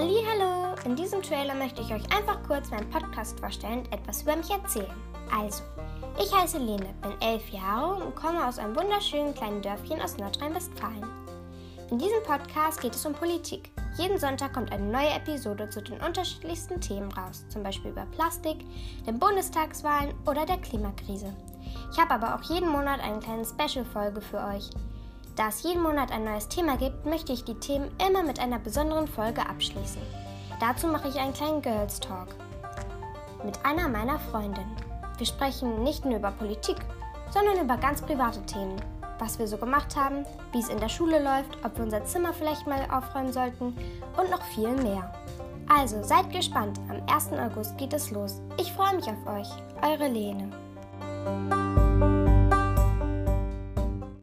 Hallo, in diesem Trailer möchte ich euch einfach kurz meinen Podcast vorstellen und etwas über mich erzählen. Also, ich heiße Lene, bin elf Jahre und komme aus einem wunderschönen kleinen Dörfchen aus Nordrhein-Westfalen. In diesem Podcast geht es um Politik. Jeden Sonntag kommt eine neue Episode zu den unterschiedlichsten Themen raus, zum Beispiel über Plastik, den Bundestagswahlen oder der Klimakrise. Ich habe aber auch jeden Monat eine kleine Special-Folge für euch. Da es jeden Monat ein neues Thema gibt, möchte ich die Themen immer mit einer besonderen Folge abschließen. Dazu mache ich einen kleinen Girls Talk mit einer meiner Freundinnen. Wir sprechen nicht nur über Politik, sondern über ganz private Themen. Was wir so gemacht haben, wie es in der Schule läuft, ob wir unser Zimmer vielleicht mal aufräumen sollten und noch viel mehr. Also seid gespannt, am 1. August geht es los. Ich freue mich auf euch. Eure Lene.